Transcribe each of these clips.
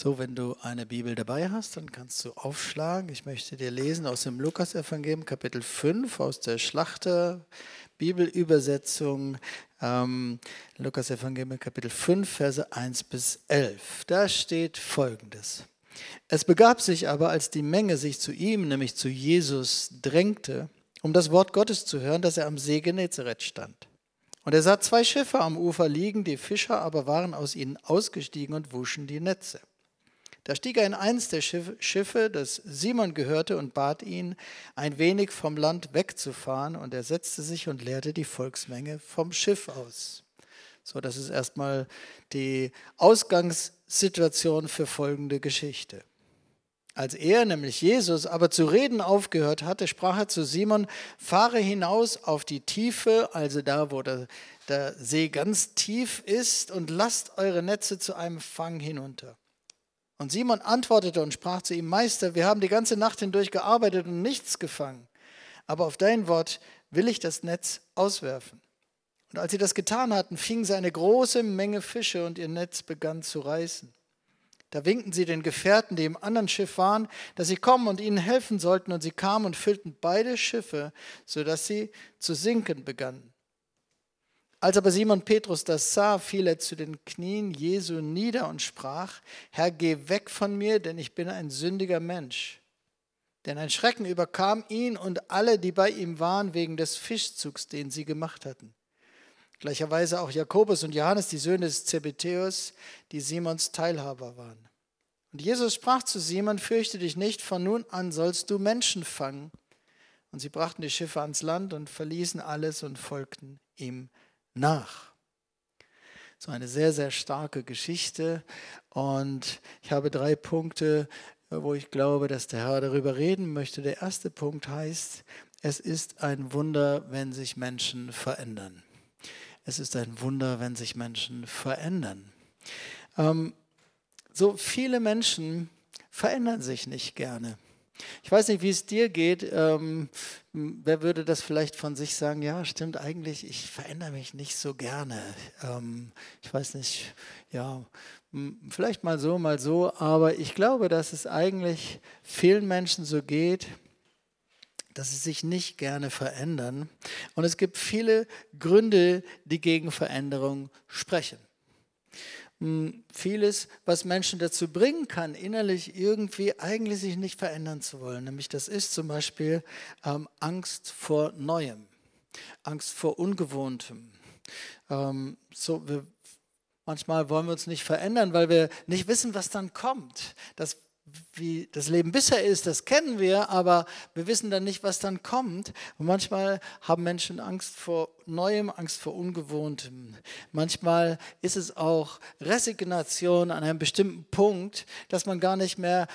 So, wenn du eine Bibel dabei hast, dann kannst du aufschlagen. Ich möchte dir lesen aus dem Lukas-Evangelium, Kapitel 5, aus der Schlachter Bibelübersetzung. Ähm, Lukas-Evangelium, Kapitel 5, Verse 1 bis 11. Da steht folgendes. Es begab sich aber, als die Menge sich zu ihm, nämlich zu Jesus, drängte, um das Wort Gottes zu hören, dass er am See Genezareth stand. Und er sah zwei Schiffe am Ufer liegen, die Fischer aber waren aus ihnen ausgestiegen und wuschen die Netze. Da stieg er in eins der Schiffe, das Simon gehörte, und bat ihn, ein wenig vom Land wegzufahren. Und er setzte sich und leerte die Volksmenge vom Schiff aus. So, das ist erstmal die Ausgangssituation für folgende Geschichte. Als er, nämlich Jesus, aber zu reden aufgehört hatte, sprach er zu Simon, fahre hinaus auf die Tiefe, also da, wo der, der See ganz tief ist, und lasst eure Netze zu einem Fang hinunter. Und Simon antwortete und sprach zu ihm, Meister, wir haben die ganze Nacht hindurch gearbeitet und nichts gefangen. Aber auf dein Wort will ich das Netz auswerfen. Und als sie das getan hatten, fingen sie eine große Menge Fische und ihr Netz begann zu reißen. Da winkten sie den Gefährten, die im anderen Schiff waren, dass sie kommen und ihnen helfen sollten, und sie kamen und füllten beide Schiffe, sodass sie zu sinken begannen. Als aber Simon Petrus das sah, fiel er zu den Knien Jesu nieder und sprach, Herr, geh weg von mir, denn ich bin ein sündiger Mensch. Denn ein Schrecken überkam ihn und alle, die bei ihm waren, wegen des Fischzugs, den sie gemacht hatten. Gleicherweise auch Jakobus und Johannes, die Söhne des Zebetäus, die Simons Teilhaber waren. Und Jesus sprach zu Simon, fürchte dich nicht, von nun an sollst du Menschen fangen. Und sie brachten die Schiffe ans Land und verließen alles und folgten ihm nach. So eine sehr, sehr starke Geschichte. Und ich habe drei Punkte, wo ich glaube, dass der Herr darüber reden möchte. Der erste Punkt heißt, es ist ein Wunder, wenn sich Menschen verändern. Es ist ein Wunder, wenn sich Menschen verändern. Ähm, so viele Menschen verändern sich nicht gerne. Ich weiß nicht, wie es dir geht. Ähm, wer würde das vielleicht von sich sagen? Ja, stimmt eigentlich, ich verändere mich nicht so gerne. Ähm, ich weiß nicht, ja, vielleicht mal so, mal so. Aber ich glaube, dass es eigentlich vielen Menschen so geht, dass sie sich nicht gerne verändern. Und es gibt viele Gründe, die gegen Veränderung sprechen. Hm, vieles, was Menschen dazu bringen kann, innerlich irgendwie eigentlich sich nicht verändern zu wollen. Nämlich das ist zum Beispiel ähm, Angst vor Neuem, Angst vor Ungewohntem. Ähm, so, wir, manchmal wollen wir uns nicht verändern, weil wir nicht wissen, was dann kommt. Das wie das Leben bisher ist, das kennen wir, aber wir wissen dann nicht, was dann kommt. Und manchmal haben Menschen Angst vor Neuem, Angst vor Ungewohntem. Manchmal ist es auch Resignation an einem bestimmten Punkt, dass man gar nicht mehr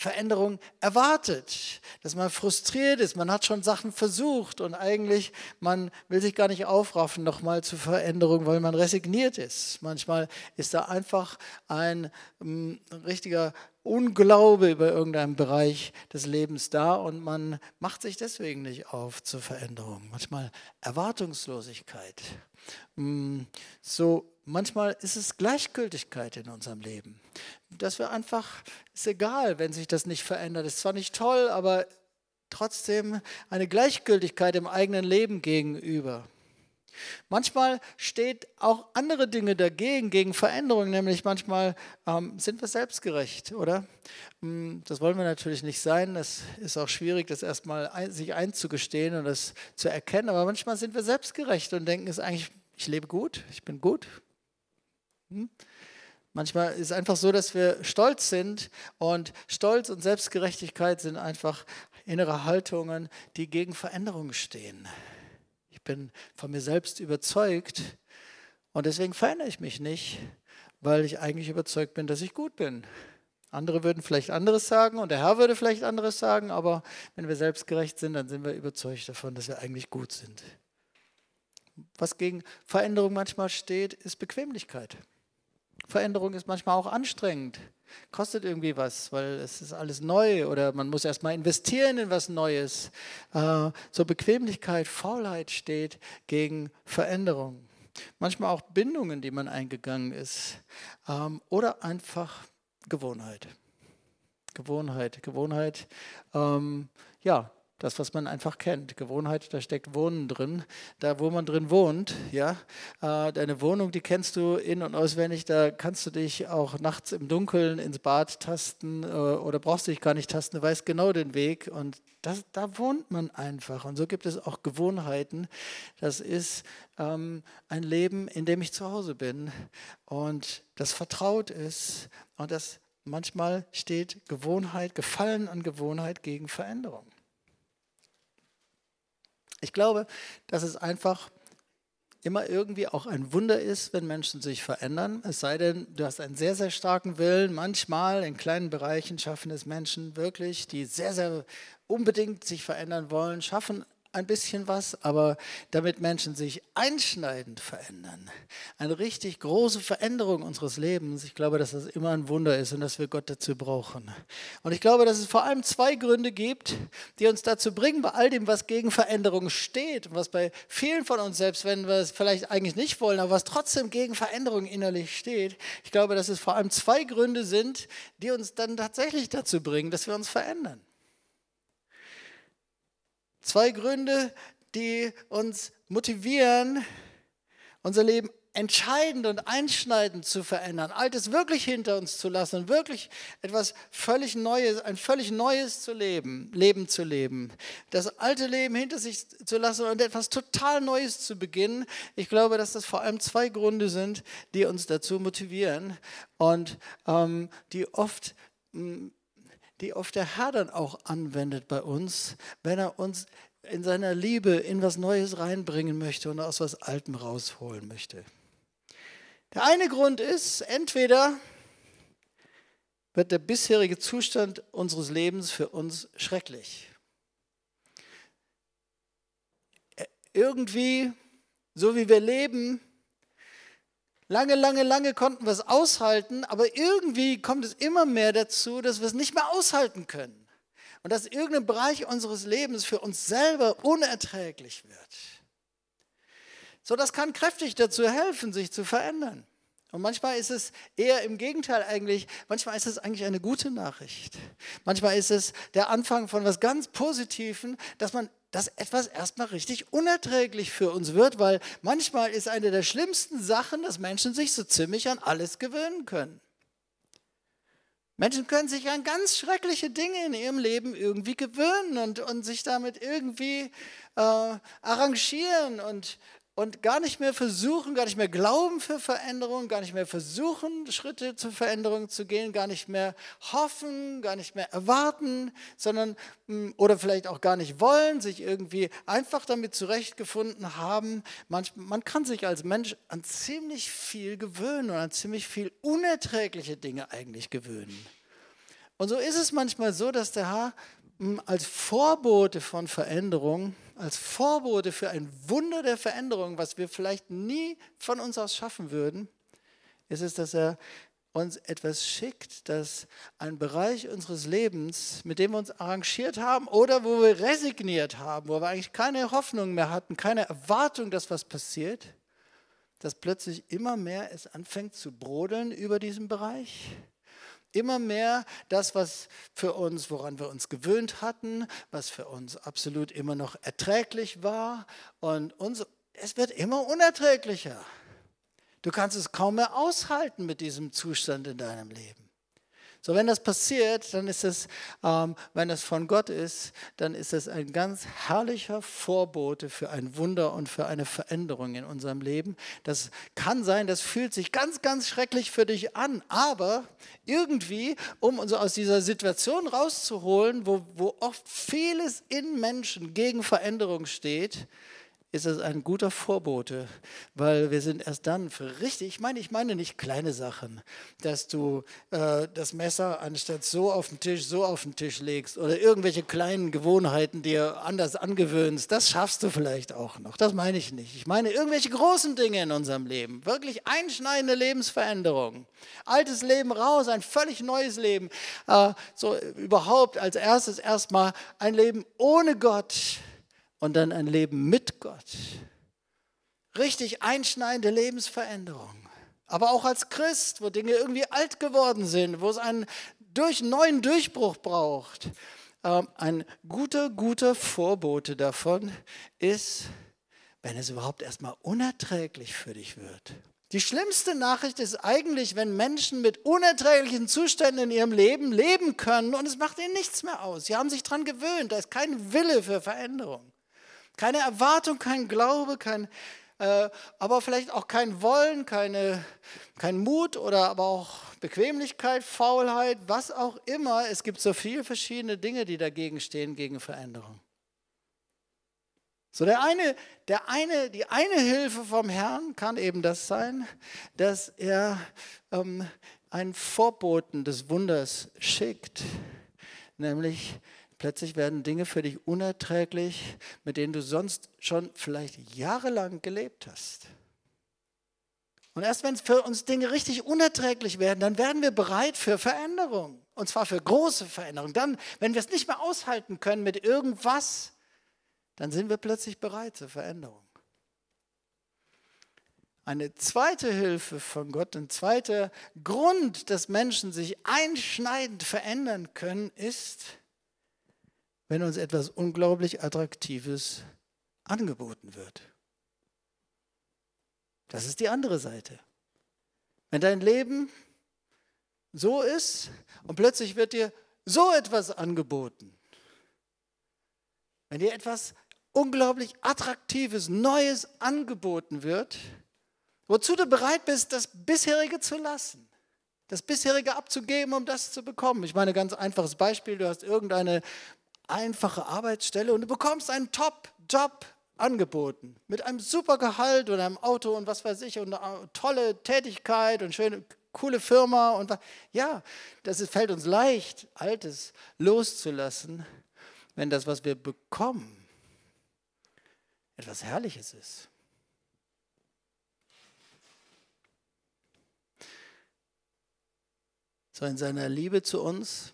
Veränderung erwartet, dass man frustriert ist, man hat schon Sachen versucht und eigentlich man will sich gar nicht aufraffen nochmal zur Veränderung, weil man resigniert ist. Manchmal ist da einfach ein, mm, richtiger Unglaube über irgendeinen Bereich des Lebens da und man macht sich deswegen nicht auf zur Veränderung. Manchmal Erwartungslosigkeit. Mm, so manchmal ist es Gleichgültigkeit in unserem Leben. Dass wir einfach, ist egal, wenn sich das nicht verändert. Ist zwar nicht toll, aber trotzdem eine Gleichgültigkeit im eigenen Leben gegenüber. Manchmal steht auch andere Dinge dagegen, gegen Veränderungen, nämlich manchmal ähm, sind wir selbstgerecht, oder? Mm, das wollen wir natürlich nicht sein. Es ist auch schwierig, das erstmal ein, sich einzugestehen und das zu erkennen. Aber manchmal sind wir selbstgerecht und denken, es eigentlich, ich lebe gut, ich bin gut, hm? Manchmal ist es einfach so, dass wir stolz sind und Stolz und Selbstgerechtigkeit sind einfach innere Haltungen, die gegen Veränderungen stehen. Ich bin von mir selbst überzeugt und deswegen verändere ich mich nicht, weil ich eigentlich überzeugt bin, dass ich gut bin. Andere würden vielleicht anderes sagen und der Herr würde vielleicht anderes sagen, aber wenn wir selbstgerecht sind, dann sind wir überzeugt davon, dass wir eigentlich gut sind. Was gegen Veränderung manchmal steht, ist Bequemlichkeit. Veränderung ist manchmal auch anstrengend, kostet irgendwie was, weil es ist alles neu oder man muss erstmal investieren in was Neues. Äh, so Bequemlichkeit, Faulheit steht gegen Veränderung. Manchmal auch Bindungen, die man eingegangen ist. Ähm, oder einfach Gewohnheit. Gewohnheit, Gewohnheit. Ähm, ja, das, was man einfach kennt. Gewohnheit, da steckt Wohnen drin. Da, wo man drin wohnt, ja, äh, deine Wohnung, die kennst du in- und auswendig. Da kannst du dich auch nachts im Dunkeln ins Bad tasten äh, oder brauchst dich gar nicht tasten. Du weißt genau den Weg und das, da wohnt man einfach. Und so gibt es auch Gewohnheiten. Das ist ähm, ein Leben, in dem ich zu Hause bin und das vertraut ist und das manchmal steht Gewohnheit, Gefallen an Gewohnheit gegen Veränderung. Ich glaube, dass es einfach immer irgendwie auch ein Wunder ist, wenn Menschen sich verändern. Es sei denn, du hast einen sehr, sehr starken Willen. Manchmal in kleinen Bereichen schaffen es Menschen wirklich, die sehr, sehr unbedingt sich verändern wollen, schaffen ein bisschen was, aber damit Menschen sich einschneidend verändern, eine richtig große Veränderung unseres Lebens, ich glaube, dass das immer ein Wunder ist und dass wir Gott dazu brauchen. Und ich glaube, dass es vor allem zwei Gründe gibt, die uns dazu bringen, bei all dem, was gegen Veränderung steht was bei vielen von uns, selbst wenn wir es vielleicht eigentlich nicht wollen, aber was trotzdem gegen Veränderung innerlich steht, ich glaube, dass es vor allem zwei Gründe sind, die uns dann tatsächlich dazu bringen, dass wir uns verändern. Zwei Gründe, die uns motivieren, unser Leben entscheidend und einschneidend zu verändern, Altes wirklich hinter uns zu lassen und wirklich etwas völlig Neues, ein völlig Neues zu leben, Leben zu leben, das alte Leben hinter sich zu lassen und etwas total Neues zu beginnen. Ich glaube, dass das vor allem zwei Gründe sind, die uns dazu motivieren und ähm, die oft hm, die oft der Herr dann auch anwendet bei uns, wenn er uns in seiner Liebe in was Neues reinbringen möchte und aus was Altem rausholen möchte. Der eine Grund ist, entweder wird der bisherige Zustand unseres Lebens für uns schrecklich. Irgendwie, so wie wir leben, Lange, lange, lange konnten wir es aushalten, aber irgendwie kommt es immer mehr dazu, dass wir es nicht mehr aushalten können. Und dass irgendein Bereich unseres Lebens für uns selber unerträglich wird. So, das kann kräftig dazu helfen, sich zu verändern. Und manchmal ist es eher im Gegenteil eigentlich, manchmal ist es eigentlich eine gute Nachricht. Manchmal ist es der Anfang von was ganz Positiven, dass man dass etwas erstmal richtig unerträglich für uns wird, weil manchmal ist eine der schlimmsten Sachen, dass Menschen sich so ziemlich an alles gewöhnen können. Menschen können sich an ganz schreckliche Dinge in ihrem Leben irgendwie gewöhnen und, und sich damit irgendwie äh, arrangieren und, und gar nicht mehr versuchen, gar nicht mehr glauben für Veränderung, gar nicht mehr versuchen, Schritte zur Veränderung zu gehen, gar nicht mehr hoffen, gar nicht mehr erwarten, sondern hm, oder vielleicht auch gar nicht wollen, sich irgendwie einfach damit zurechtgefunden haben. Man, man kann sich als Mensch an ziemlich viel gewöhnen und an ziemlich viel unerträgliche Dinge eigentlich gewöhnen. Und so ist es manchmal so, dass der Herr als Vorbote von Veränderung als Vorbote für ein Wunder der Veränderung, was wir vielleicht nie von uns aus schaffen würden, ist es, dass er uns etwas schickt, dass ein Bereich unseres Lebens, mit dem wir uns arrangiert haben oder wo wir resigniert haben, wo wir eigentlich keine Hoffnung mehr hatten, keine Erwartung, dass was passiert, dass plötzlich immer mehr es anfängt zu brodeln über diesen Bereich immer mehr das, was für uns, woran wir uns gewöhnt hatten, was für uns absolut immer noch erträglich war. Und uns, es wird immer unerträglicher. Du kannst es kaum mehr aushalten mit diesem Zustand in deinem Leben. So, wenn das passiert, dann ist es, ähm, wenn es von Gott ist, dann ist es ein ganz herrlicher Vorbote für ein Wunder und für eine Veränderung in unserem Leben. Das kann sein, das fühlt sich ganz, ganz schrecklich für dich an, aber irgendwie, um uns aus dieser Situation rauszuholen, wo, wo oft vieles in Menschen gegen Veränderung steht, ist es ein guter Vorbote, weil wir sind erst dann für richtig, ich meine, ich meine nicht kleine Sachen, dass du äh, das Messer anstatt so auf den Tisch, so auf den Tisch legst oder irgendwelche kleinen Gewohnheiten dir anders angewöhnst, das schaffst du vielleicht auch noch, das meine ich nicht. Ich meine irgendwelche großen Dinge in unserem Leben, wirklich einschneidende Lebensveränderungen. Altes Leben raus, ein völlig neues Leben, äh, so überhaupt als erstes erstmal ein Leben ohne Gott und dann ein Leben mit Gott. Richtig einschneidende Lebensveränderung. aber auch als Christ, wo Dinge irgendwie alt geworden sind, wo es einen durch, neuen Durchbruch braucht. Ähm, ein guter, guter Vorbote davon ist, wenn es überhaupt erstmal unerträglich für dich wird. Die schlimmste Nachricht ist eigentlich, wenn Menschen mit unerträglichen Zuständen in ihrem Leben leben können und es macht ihnen nichts mehr aus. Sie haben sich daran gewöhnt, da ist kein Wille für Veränderung. Keine Erwartung, kein Glaube, kein, äh, aber vielleicht auch kein Wollen, keine, kein Mut oder aber auch Bequemlichkeit, Faulheit, was auch immer. Es gibt so viele verschiedene Dinge, die dagegen stehen, gegen Veränderung. So der eine, der eine, die eine Hilfe vom Herrn kann eben das sein, dass er ähm, einen Vorboten des Wunders schickt, nämlich Plötzlich werden Dinge für dich unerträglich, mit denen du sonst schon vielleicht jahrelang gelebt hast. Und erst wenn es für uns Dinge richtig unerträglich werden, dann werden wir bereit für Veränderung. Und zwar für große Veränderung. Dann, wenn wir es nicht mehr aushalten können mit irgendwas, dann sind wir plötzlich bereit zur Veränderung. Eine zweite Hilfe von Gott, ein zweiter Grund, dass Menschen sich einschneidend verändern können, ist, wenn uns etwas unglaublich Attraktives angeboten wird. Das ist die andere Seite. Wenn dein Leben so ist und plötzlich wird dir so etwas angeboten, wenn dir etwas unglaublich Attraktives, Neues angeboten wird, wozu du bereit bist, das bisherige zu lassen, das bisherige abzugeben, um das zu bekommen. Ich meine, ganz einfaches Beispiel, du hast irgendeine einfache Arbeitsstelle und du bekommst einen Top-Job angeboten mit einem super Gehalt und einem Auto und was weiß ich und eine tolle Tätigkeit und schöne coole Firma und ja, das fällt uns leicht, Altes loszulassen, wenn das, was wir bekommen, etwas Herrliches ist. So in seiner Liebe zu uns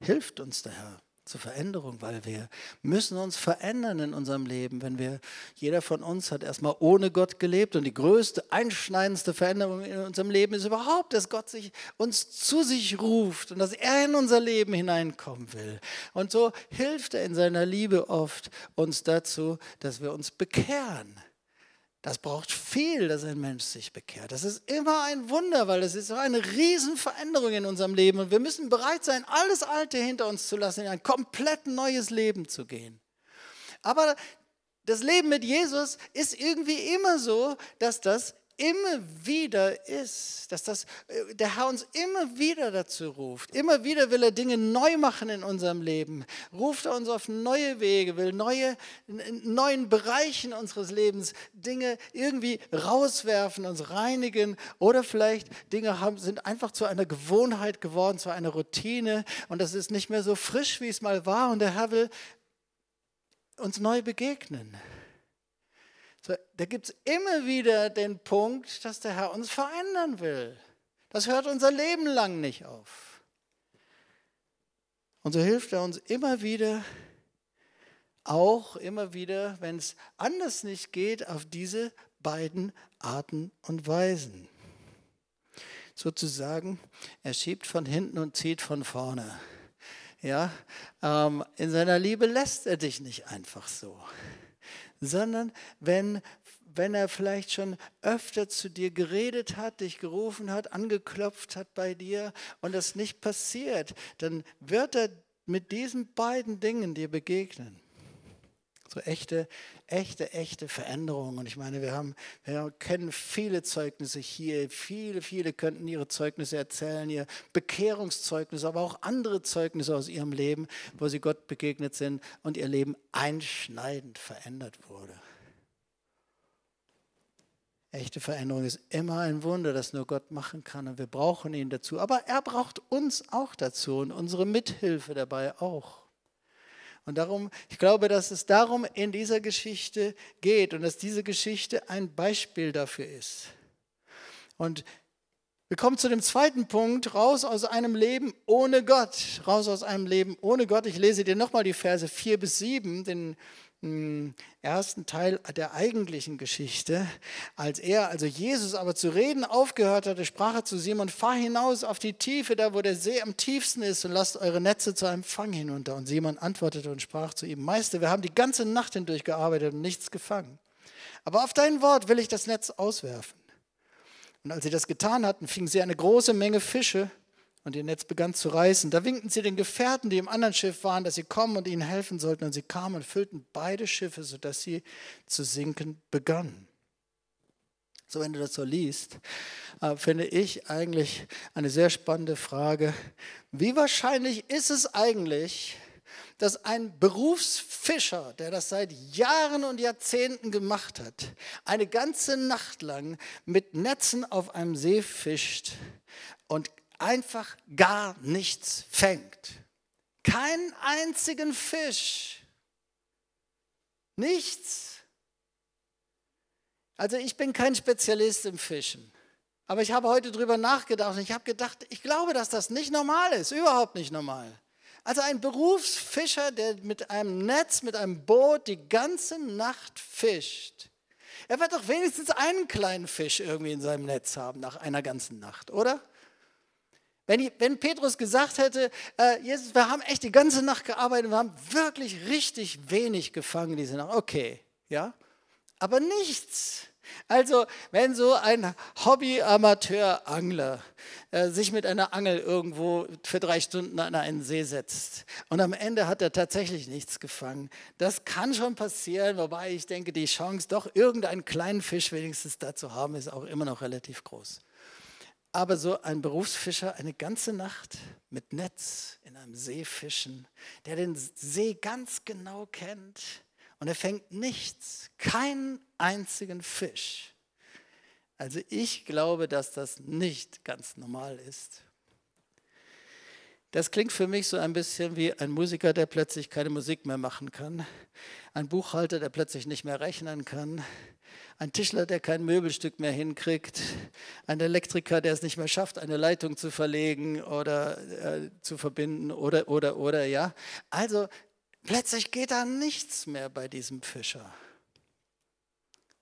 hilft uns der Herr zur Veränderung, weil wir müssen uns verändern in unserem Leben. Wenn wir, jeder von uns hat erstmal ohne Gott gelebt und die größte, einschneidendste Veränderung in unserem Leben ist überhaupt, dass Gott sich, uns zu sich ruft und dass er in unser Leben hineinkommen will. Und so hilft er in seiner Liebe oft uns dazu, dass wir uns bekehren das braucht viel, dass ein Mensch sich bekehrt. Das ist immer ein Wunder, weil es ist so eine Riesenveränderung in unserem Leben. Und wir müssen bereit sein, alles Alte hinter uns zu lassen, in ein komplett neues Leben zu gehen. Aber das Leben mit Jesus ist irgendwie immer so, dass das immer wieder ist, dass das, äh, der Herr uns immer wieder dazu ruft. Immer wieder will er Dinge neu machen in unserem Leben. Ruft er uns auf neue Wege, will neue, in neuen Bereichen unseres Lebens Dinge irgendwie rauswerfen, uns reinigen oder vielleicht Dinge haben, sind einfach zu einer Gewohnheit geworden, zu einer Routine und das ist nicht mehr so frisch, wie es mal war und der Herr will uns neu begegnen. So, da gibt es immer wieder den Punkt, dass der Herr uns verändern will. Das hört unser Leben lang nicht auf. Und so hilft er uns immer wieder, auch immer wieder, wenn es anders nicht geht, auf diese beiden Arten und Weisen. Sozusagen, er schiebt von hinten und zieht von vorne. Ja, ähm, in seiner Liebe lässt er dich nicht einfach so sondern wenn, wenn er vielleicht schon öfter zu dir geredet hat, dich gerufen hat, angeklopft hat bei dir und das nicht passiert, dann wird er mit diesen beiden Dingen dir begegnen. So echte, echte, echte Veränderungen. Und ich meine, wir, haben, wir kennen viele Zeugnisse hier. Viele, viele könnten ihre Zeugnisse erzählen, ihr Bekehrungszeugnis, aber auch andere Zeugnisse aus ihrem Leben, wo sie Gott begegnet sind und ihr Leben einschneidend verändert wurde. Echte Veränderung ist immer ein Wunder, das nur Gott machen kann und wir brauchen ihn dazu. Aber er braucht uns auch dazu und unsere Mithilfe dabei auch. Und darum, ich glaube, dass es darum in dieser Geschichte geht und dass diese Geschichte ein Beispiel dafür ist. Und wir kommen zu dem zweiten Punkt, raus aus einem Leben ohne Gott. Raus aus einem Leben ohne Gott. Ich lese dir nochmal die Verse 4 bis 7, den ersten Teil der eigentlichen Geschichte. Als er, also Jesus, aber zu reden aufgehört hatte, sprach er zu Simon, fahr hinaus auf die Tiefe, da wo der See am tiefsten ist und lasst eure Netze zu einem Fang hinunter. Und Simon antwortete und sprach zu ihm, Meister, wir haben die ganze Nacht hindurch gearbeitet und nichts gefangen. Aber auf dein Wort will ich das Netz auswerfen. Und als sie das getan hatten, fingen sie eine große Menge Fische und ihr Netz begann zu reißen. Da winkten sie den Gefährten, die im anderen Schiff waren, dass sie kommen und ihnen helfen sollten. Und sie kamen und füllten beide Schiffe, sodass sie zu sinken begannen. So, wenn du das so liest, äh, finde ich eigentlich eine sehr spannende Frage. Wie wahrscheinlich ist es eigentlich, dass ein Berufsfischer, der das seit Jahren und Jahrzehnten gemacht hat, eine ganze Nacht lang mit Netzen auf einem See fischt und einfach gar nichts fängt. Keinen einzigen Fisch. Nichts. Also ich bin kein Spezialist im Fischen. Aber ich habe heute darüber nachgedacht und ich habe gedacht, ich glaube, dass das nicht normal ist, überhaupt nicht normal. Also ein Berufsfischer, der mit einem Netz, mit einem Boot die ganze Nacht fischt. Er wird doch wenigstens einen kleinen Fisch irgendwie in seinem Netz haben nach einer ganzen Nacht, oder? Wenn, wenn Petrus gesagt hätte, äh, Jesus, wir haben echt die ganze Nacht gearbeitet, wir haben wirklich richtig wenig gefangen diese Nacht. Okay, ja, aber nichts. Also, wenn so ein Hobby-Amateur-Angler äh, sich mit einer Angel irgendwo für drei Stunden an einen See setzt und am Ende hat er tatsächlich nichts gefangen, das kann schon passieren, wobei ich denke, die Chance, doch irgendeinen kleinen Fisch wenigstens da zu haben, ist auch immer noch relativ groß. Aber so ein Berufsfischer eine ganze Nacht mit Netz in einem See fischen, der den See ganz genau kennt und er fängt nichts, keinen einzigen Fisch. Also ich glaube, dass das nicht ganz normal ist. Das klingt für mich so ein bisschen wie ein Musiker, der plötzlich keine Musik mehr machen kann, ein Buchhalter, der plötzlich nicht mehr rechnen kann, ein Tischler, der kein Möbelstück mehr hinkriegt, ein Elektriker, der es nicht mehr schafft, eine Leitung zu verlegen oder äh, zu verbinden oder, oder, oder, ja. Also plötzlich geht da nichts mehr bei diesem Fischer.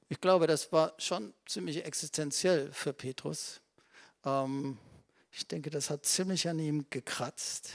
Ich glaube, das war schon ziemlich existenziell für Petrus. Ähm, ich denke, das hat ziemlich an ihm gekratzt.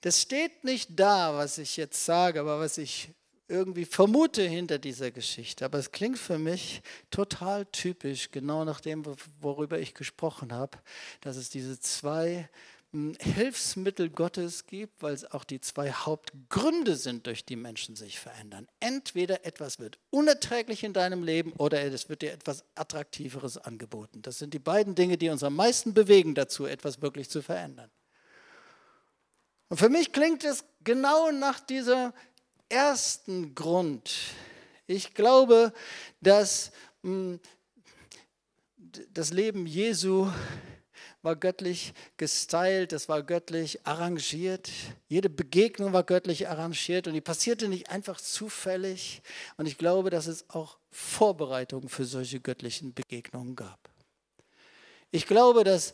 Das steht nicht da, was ich jetzt sage, aber was ich irgendwie vermute hinter dieser Geschichte. Aber es klingt für mich total typisch, genau nach dem, worüber ich gesprochen habe, dass es diese zwei hm, Hilfsmittel Gottes gibt, weil es auch die zwei Hauptgründe sind, durch die Menschen sich verändern. Entweder etwas wird unerträglich in deinem Leben oder es wird dir etwas Attraktiveres angeboten. Das sind die beiden Dinge, die uns am meisten bewegen dazu, etwas wirklich zu verändern. Und für mich klingt es genau nach dieser ersten Grund. Ich glaube, dass hm, das Leben Jesu war göttlich gestylt, das war göttlich arrangiert. Jede Begegnung war göttlich arrangiert und die passierte nicht einfach zufällig. Und ich glaube, dass es auch Vorbereitungen für solche göttlichen Begegnungen gab. Ich glaube, dass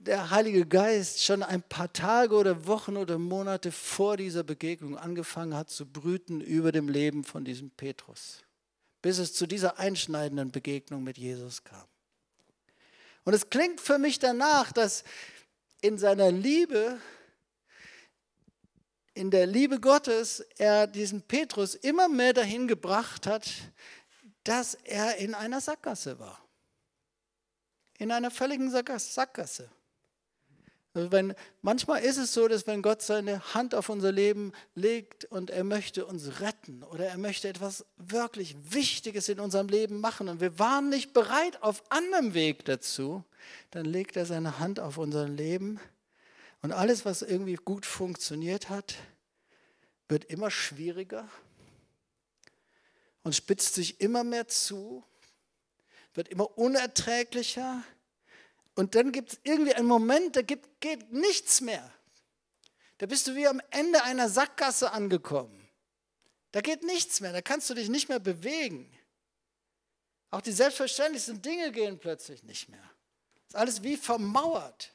der Heilige Geist schon ein paar Tage oder Wochen oder Monate vor dieser Begegnung angefangen hat zu brüten über dem Leben von diesem Petrus, bis es zu dieser einschneidenden Begegnung mit Jesus kam. Und es klingt für mich danach, dass in seiner Liebe, in der Liebe Gottes, er diesen Petrus immer mehr dahin gebracht hat, dass er in einer Sackgasse war. In einer völligen Sackgasse. Also wenn, manchmal ist es so, dass wenn Gott seine Hand auf unser Leben legt und er möchte uns retten oder er möchte etwas wirklich Wichtiges in unserem Leben machen und wir waren nicht bereit auf anderem Weg dazu, dann legt er seine Hand auf unser Leben und alles, was irgendwie gut funktioniert hat, wird immer schwieriger und spitzt sich immer mehr zu, wird immer unerträglicher und dann gibt es irgendwie einen Moment, da gibt, geht nichts mehr. Da bist du wie am Ende einer Sackgasse angekommen. Da geht nichts mehr, da kannst du dich nicht mehr bewegen. Auch die selbstverständlichsten Dinge gehen plötzlich nicht mehr. Ist alles wie vermauert.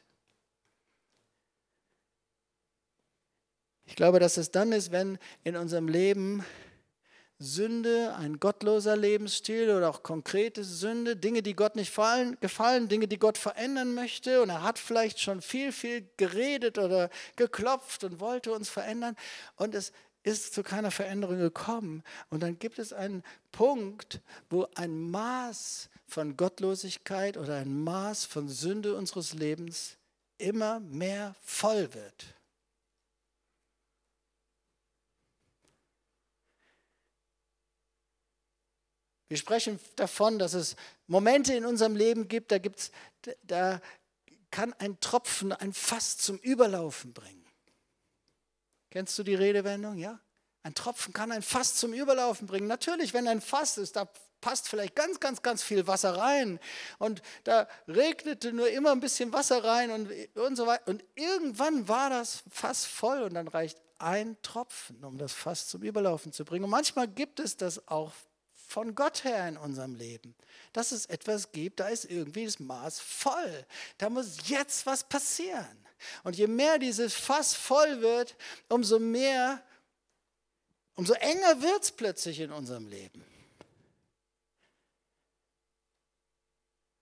Ich glaube, dass es dann ist, wenn in unserem Leben Sünde, ein gottloser Lebensstil oder auch konkrete Sünde, Dinge, die Gott nicht fallen, gefallen, Dinge, die Gott verändern möchte. Und er hat vielleicht schon viel, viel geredet oder geklopft und wollte uns verändern. Und es ist zu keiner Veränderung gekommen. Und dann gibt es einen Punkt, wo ein Maß von Gottlosigkeit oder ein Maß von Sünde unseres Lebens immer mehr voll wird. Wir sprechen davon, dass es Momente in unserem Leben gibt, da, gibt's, da kann ein Tropfen ein Fass zum Überlaufen bringen. Kennst du die Redewendung? Ja? Ein Tropfen kann ein Fass zum Überlaufen bringen. Natürlich, wenn ein Fass ist, da passt vielleicht ganz, ganz, ganz viel Wasser rein. Und da regnete nur immer ein bisschen Wasser rein und, und so weiter. Und irgendwann war das Fass voll und dann reicht ein Tropfen, um das Fass zum Überlaufen zu bringen. Und manchmal gibt es das auch von Gott her in unserem Leben. Dass es etwas gibt, da ist irgendwie das Maß voll. Da muss jetzt was passieren. Und je mehr dieses Fass voll wird, umso mehr, umso enger wird es plötzlich in unserem Leben.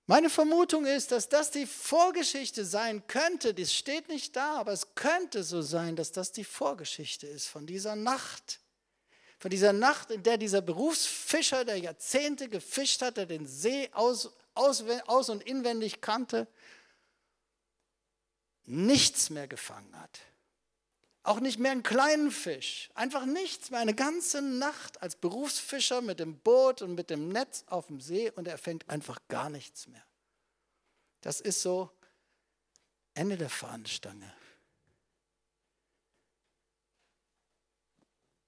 Meine Vermutung ist, dass das die Vorgeschichte sein könnte. Das steht nicht da, aber es könnte so sein, dass das die Vorgeschichte ist von dieser Nacht, von dieser Nacht, in der dieser Berufsfischer, der Jahrzehnte gefischt hat, der den See aus, aus, aus und inwendig kannte, nichts mehr gefangen hat. Auch nicht mehr einen kleinen Fisch. Einfach nichts mehr. Eine ganze Nacht als Berufsfischer mit dem Boot und mit dem Netz auf dem See und er fängt einfach gar nichts mehr. Das ist so Ende der Fahnenstange.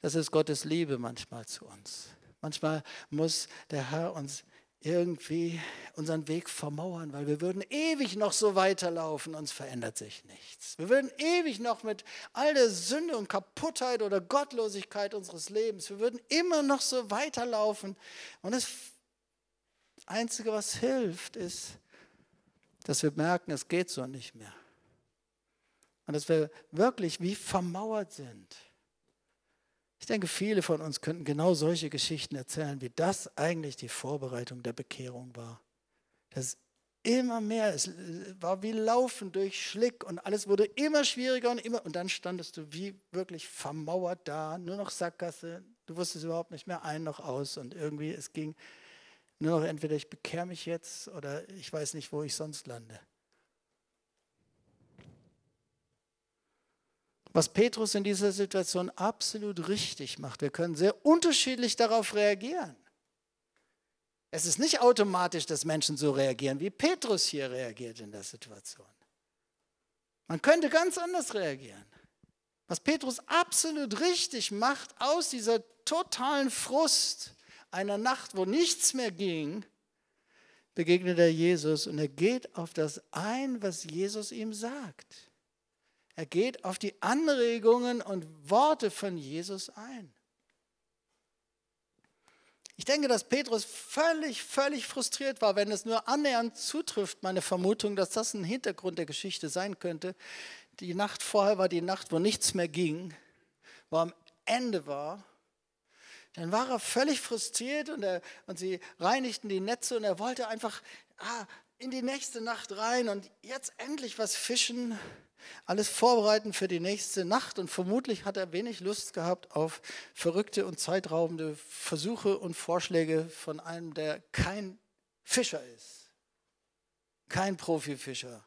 Das ist Gottes Liebe manchmal zu uns. Manchmal muss der Herr uns irgendwie unseren Weg vermauern, weil wir würden ewig noch so weiterlaufen, uns verändert sich nichts. Wir würden ewig noch mit all der Sünde und Kaputtheit oder Gottlosigkeit unseres Lebens, wir würden immer noch so weiterlaufen. Und das Einzige, was hilft, ist, dass wir merken, es geht so nicht mehr. Und dass wir wirklich wie vermauert sind. Ich denke, viele von uns könnten genau solche Geschichten erzählen, wie das eigentlich die Vorbereitung der Bekehrung war. Das immer mehr, es war wie Laufen durch Schlick und alles wurde immer schwieriger und immer, und dann standest du wie wirklich vermauert da, nur noch Sackgasse, du wusstest überhaupt nicht mehr ein noch aus und irgendwie es ging nur noch entweder ich bekehre mich jetzt oder ich weiß nicht, wo ich sonst lande. Was Petrus in dieser Situation absolut richtig macht. Wir können sehr unterschiedlich darauf reagieren. Es ist nicht automatisch, dass Menschen so reagieren, wie Petrus hier reagiert in der Situation. Man könnte ganz anders reagieren. Was Petrus absolut richtig macht, aus dieser totalen Frust einer Nacht, wo nichts mehr ging, begegnet er Jesus und er geht auf das ein, was Jesus ihm sagt. Er geht auf die Anregungen und Worte von Jesus ein. Ich denke, dass Petrus völlig, völlig frustriert war, wenn es nur annähernd zutrifft, meine Vermutung, dass das ein Hintergrund der Geschichte sein könnte. Die Nacht vorher war die Nacht, wo nichts mehr ging, wo am Ende war. Dann war er völlig frustriert und, er, und sie reinigten die Netze und er wollte einfach ah, in die nächste Nacht rein und jetzt endlich was fischen alles vorbereiten für die nächste Nacht. Und vermutlich hat er wenig Lust gehabt auf verrückte und zeitraubende Versuche und Vorschläge von einem, der kein Fischer ist, kein Profifischer.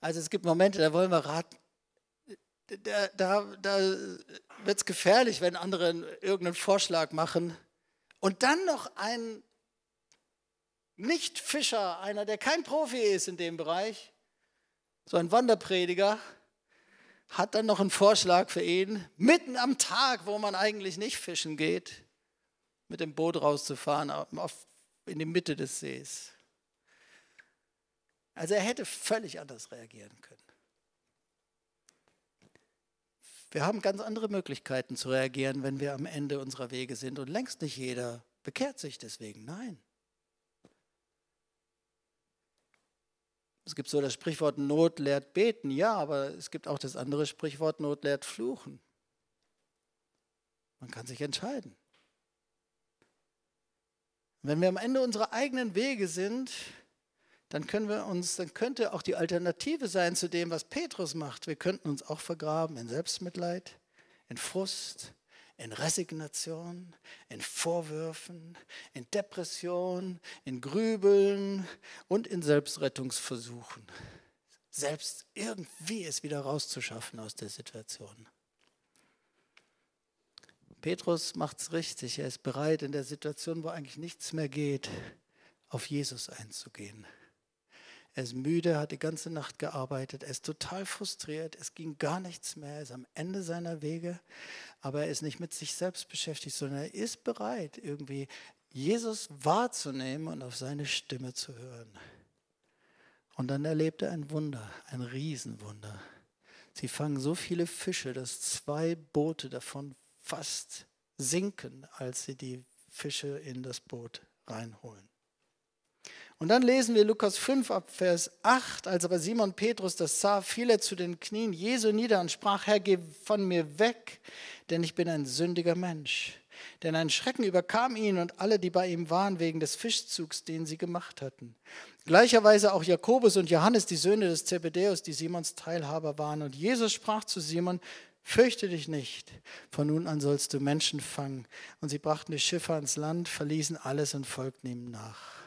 Also es gibt Momente, da wollen wir raten, da, da, da wird es gefährlich, wenn andere irgendeinen Vorschlag machen. Und dann noch ein Nicht-Fischer, einer, der kein Profi ist in dem Bereich, so ein Wanderprediger, hat dann noch einen Vorschlag für ihn, mitten am Tag, wo man eigentlich nicht fischen geht, mit dem Boot rauszufahren auf, in die Mitte des Sees. Also er hätte völlig anders reagieren können. Wir haben ganz andere Möglichkeiten zu reagieren, wenn wir am Ende unserer Wege sind. Und längst nicht jeder bekehrt sich deswegen. Nein. Es gibt so das Sprichwort Not lehrt beten, ja, aber es gibt auch das andere Sprichwort Not lehrt fluchen. Man kann sich entscheiden. Wenn wir am Ende unserer eigenen Wege sind, dann können wir uns, dann könnte auch die Alternative sein zu dem, was Petrus macht. Wir könnten uns auch vergraben in Selbstmitleid, in Frust, in Resignation, in Vorwürfen, in Depression, in Grübeln und in Selbstrettungsversuchen. Selbst irgendwie es wieder rauszuschaffen aus der Situation. Petrus macht es richtig. Er ist bereit, in der Situation, wo eigentlich nichts mehr geht, auf Jesus einzugehen. Er ist müde, hat die ganze Nacht gearbeitet, er ist total frustriert, es ging gar nichts mehr, er ist am Ende seiner Wege, aber er ist nicht mit sich selbst beschäftigt, sondern er ist bereit, irgendwie Jesus wahrzunehmen und auf seine Stimme zu hören. Und dann erlebt er ein Wunder, ein Riesenwunder. Sie fangen so viele Fische, dass zwei Boote davon fast sinken, als sie die Fische in das Boot reinholen. Und dann lesen wir Lukas 5 ab Vers 8, als aber Simon Petrus das sah, fiel er zu den Knien Jesu nieder und sprach, Herr, geh von mir weg, denn ich bin ein sündiger Mensch. Denn ein Schrecken überkam ihn und alle, die bei ihm waren, wegen des Fischzugs, den sie gemacht hatten. Gleicherweise auch Jakobus und Johannes, die Söhne des Zebedäus, die Simons Teilhaber waren. Und Jesus sprach zu Simon, Fürchte dich nicht, von nun an sollst du Menschen fangen. Und sie brachten die Schiffe ans Land, verließen alles und folgten ihm nach.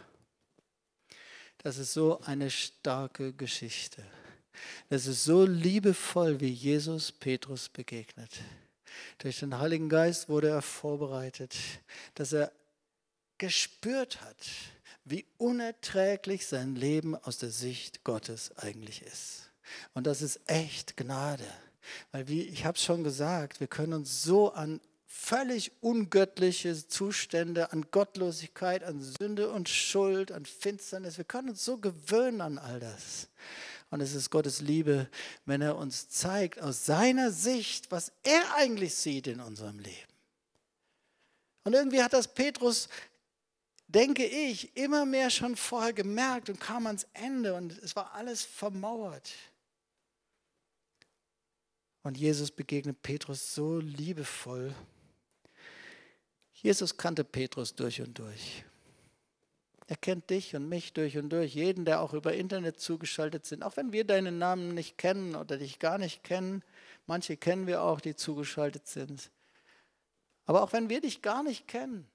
Das ist so eine starke Geschichte. Das ist so liebevoll, wie Jesus Petrus begegnet. Durch den Heiligen Geist wurde er vorbereitet, dass er gespürt hat, wie unerträglich sein Leben aus der Sicht Gottes eigentlich ist. Und das ist echt Gnade. Weil wie ich habe es schon gesagt, wir können uns so an völlig ungöttliche Zustände, an Gottlosigkeit, an Sünde und Schuld, an Finsternis. Wir können uns so gewöhnen an all das. Und es ist Gottes Liebe, wenn er uns zeigt aus seiner Sicht, was er eigentlich sieht in unserem Leben. Und irgendwie hat das Petrus, denke ich, immer mehr schon vorher gemerkt und kam ans Ende und es war alles vermauert. Und Jesus begegnet Petrus so liebevoll Jesus kannte Petrus durch und durch. Er kennt dich und mich durch und durch, jeden, der auch über Internet zugeschaltet sind. Auch wenn wir deinen Namen nicht kennen oder dich gar nicht kennen, manche kennen wir auch, die zugeschaltet sind. Aber auch wenn wir dich gar nicht kennen,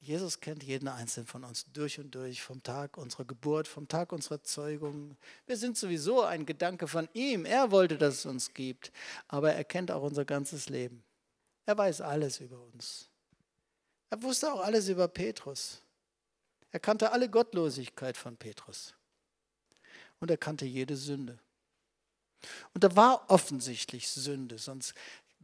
Jesus kennt jeden einzelnen von uns durch und durch, vom Tag unserer Geburt, vom Tag unserer Zeugung. Wir sind sowieso ein Gedanke von ihm. Er wollte, dass es uns gibt, aber er kennt auch unser ganzes Leben. Er weiß alles über uns. Er wusste auch alles über Petrus. Er kannte alle Gottlosigkeit von Petrus. Und er kannte jede Sünde. Und da war offensichtlich Sünde, sonst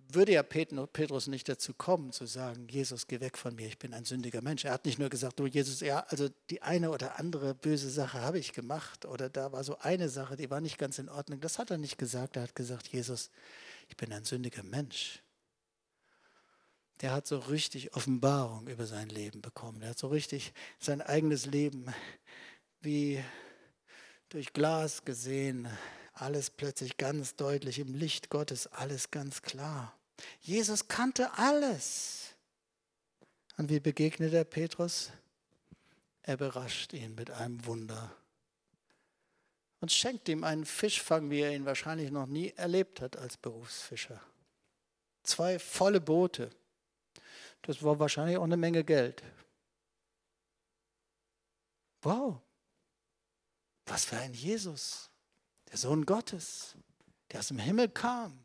würde ja Petrus nicht dazu kommen, zu sagen, Jesus, geh weg von mir, ich bin ein sündiger Mensch. Er hat nicht nur gesagt, du Jesus, ja, also die eine oder andere böse Sache habe ich gemacht oder da war so eine Sache, die war nicht ganz in Ordnung. Das hat er nicht gesagt. Er hat gesagt, Jesus, ich bin ein sündiger Mensch der hat so richtig Offenbarung über sein Leben bekommen. Der hat so richtig sein eigenes Leben wie durch Glas gesehen. Alles plötzlich ganz deutlich im Licht Gottes, alles ganz klar. Jesus kannte alles. Und wie begegnet er Petrus? Er überrascht ihn mit einem Wunder und schenkt ihm einen Fischfang, wie er ihn wahrscheinlich noch nie erlebt hat als Berufsfischer. Zwei volle Boote. Das war wahrscheinlich auch eine Menge Geld. Wow, was für ein Jesus, der Sohn Gottes, der aus dem Himmel kam.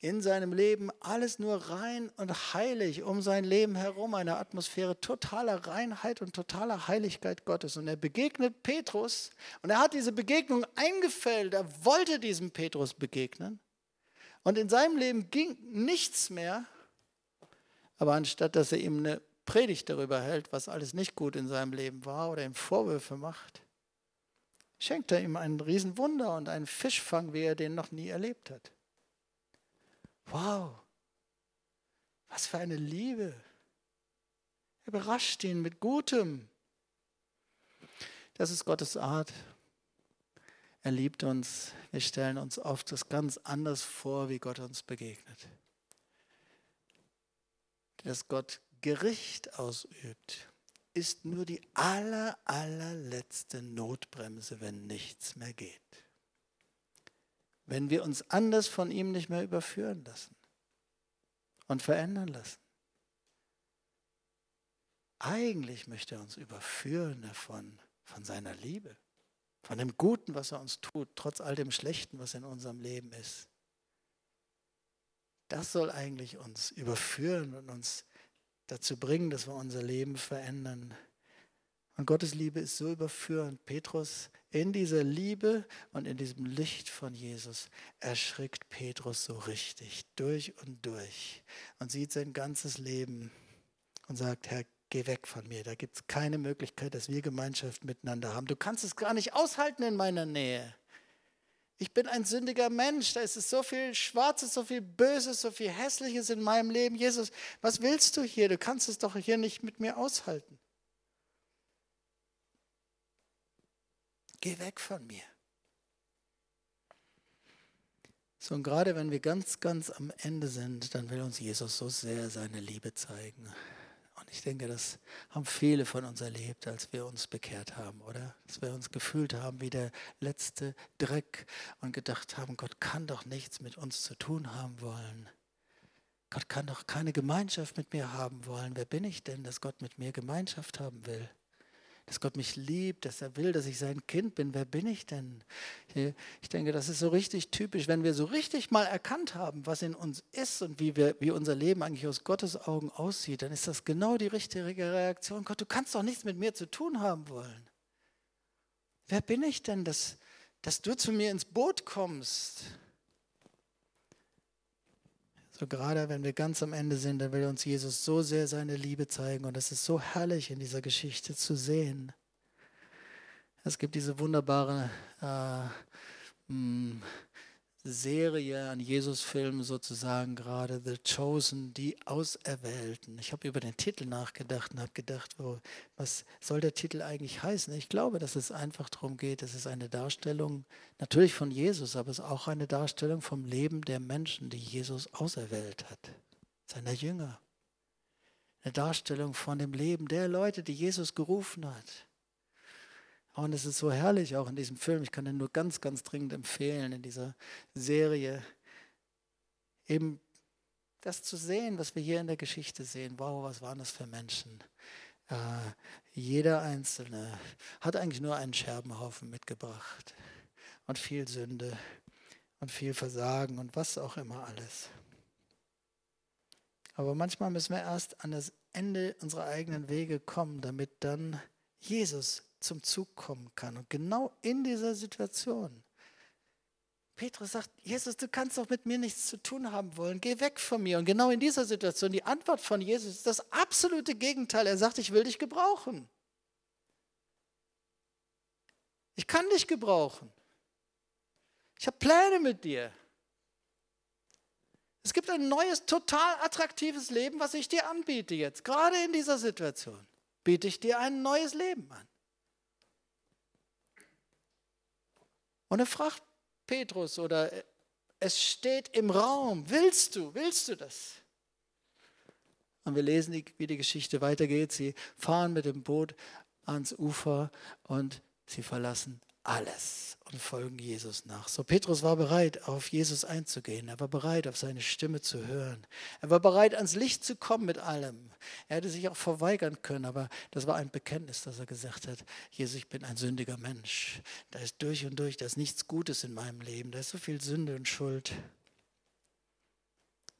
In seinem Leben alles nur rein und heilig um sein Leben herum, eine Atmosphäre totaler Reinheit und totaler Heiligkeit Gottes. Und er begegnet Petrus und er hat diese Begegnung eingefällt, er wollte diesem Petrus begegnen. Und in seinem Leben ging nichts mehr aber anstatt dass er ihm eine Predigt darüber hält, was alles nicht gut in seinem Leben war oder ihm Vorwürfe macht, schenkt er ihm ein Riesenwunder und einen Fischfang, wie er den noch nie erlebt hat. Wow, was für eine Liebe. Er überrascht ihn mit Gutem. Das ist Gottes Art. Er liebt uns. Wir stellen uns oft das ganz anders vor, wie Gott uns begegnet. Dass Gott Gericht ausübt, ist nur die aller, allerletzte Notbremse, wenn nichts mehr geht. Wenn wir uns anders von ihm nicht mehr überführen lassen und verändern lassen. Eigentlich möchte er uns überführen davon, von seiner Liebe, von dem Guten, was er uns tut, trotz all dem Schlechten, was in unserem Leben ist. Das soll eigentlich uns überführen und uns dazu bringen, dass wir unser Leben verändern. Und Gottes Liebe ist so überführend. Petrus in dieser Liebe und in diesem Licht von Jesus erschrickt Petrus so richtig durch und durch und sieht sein ganzes Leben und sagt, Herr, geh weg von mir. Da gibt es keine Möglichkeit, dass wir Gemeinschaft miteinander haben. Du kannst es gar nicht aushalten in meiner Nähe. Ich bin ein sündiger Mensch, da ist es so viel Schwarzes, so viel Böses, so viel Hässliches in meinem Leben. Jesus, was willst du hier? Du kannst es doch hier nicht mit mir aushalten. Geh weg von mir. So, und gerade wenn wir ganz, ganz am Ende sind, dann will uns Jesus so sehr seine Liebe zeigen. Ich denke, das haben viele von uns erlebt, als wir uns bekehrt haben, oder? Dass wir uns gefühlt haben wie der letzte Dreck und gedacht haben, Gott kann doch nichts mit uns zu tun haben wollen. Gott kann doch keine Gemeinschaft mit mir haben wollen. Wer bin ich denn, dass Gott mit mir Gemeinschaft haben will? Dass Gott mich liebt, dass er will, dass ich sein Kind bin. Wer bin ich denn? Ich denke, das ist so richtig typisch, wenn wir so richtig mal erkannt haben, was in uns ist und wie, wir, wie unser Leben eigentlich aus Gottes Augen aussieht, dann ist das genau die richtige Reaktion. Gott, du kannst doch nichts mit mir zu tun haben wollen. Wer bin ich denn, dass, dass du zu mir ins Boot kommst? So gerade wenn wir ganz am Ende sind, dann will uns Jesus so sehr seine Liebe zeigen und es ist so herrlich in dieser Geschichte zu sehen. Es gibt diese wunderbare äh, hm, Serie an Jesus-Filmen sozusagen gerade, The Chosen, die Auserwählten. Ich habe über den Titel nachgedacht und habe gedacht, wo, was soll der Titel eigentlich heißen? Ich glaube, dass es einfach darum geht, es ist eine Darstellung natürlich von Jesus, aber es ist auch eine Darstellung vom Leben der Menschen, die Jesus auserwählt hat, seiner Jünger. Eine Darstellung von dem Leben der Leute, die Jesus gerufen hat. Und es ist so herrlich auch in diesem Film. Ich kann den nur ganz, ganz dringend empfehlen, in dieser Serie eben das zu sehen, was wir hier in der Geschichte sehen. Wow, was waren das für Menschen? Äh, jeder Einzelne hat eigentlich nur einen Scherbenhaufen mitgebracht und viel Sünde und viel Versagen und was auch immer alles. Aber manchmal müssen wir erst an das Ende unserer eigenen Wege kommen, damit dann Jesus zum Zug kommen kann. Und genau in dieser Situation, Petrus sagt, Jesus, du kannst doch mit mir nichts zu tun haben wollen, geh weg von mir. Und genau in dieser Situation, die Antwort von Jesus ist das absolute Gegenteil. Er sagt, ich will dich gebrauchen. Ich kann dich gebrauchen. Ich habe Pläne mit dir. Es gibt ein neues, total attraktives Leben, was ich dir anbiete jetzt. Gerade in dieser Situation biete ich dir ein neues Leben an. Und er fragt Petrus oder es steht im Raum, willst du, willst du das? Und wir lesen, wie die Geschichte weitergeht. Sie fahren mit dem Boot ans Ufer und sie verlassen alles und folgen Jesus nach. So Petrus war bereit, auf Jesus einzugehen. Er war bereit, auf seine Stimme zu hören. Er war bereit, ans Licht zu kommen mit allem. Er hätte sich auch verweigern können, aber das war ein Bekenntnis, dass er gesagt hat, Jesus, ich bin ein sündiger Mensch. Da ist durch und durch, da ist nichts Gutes in meinem Leben. Da ist so viel Sünde und Schuld.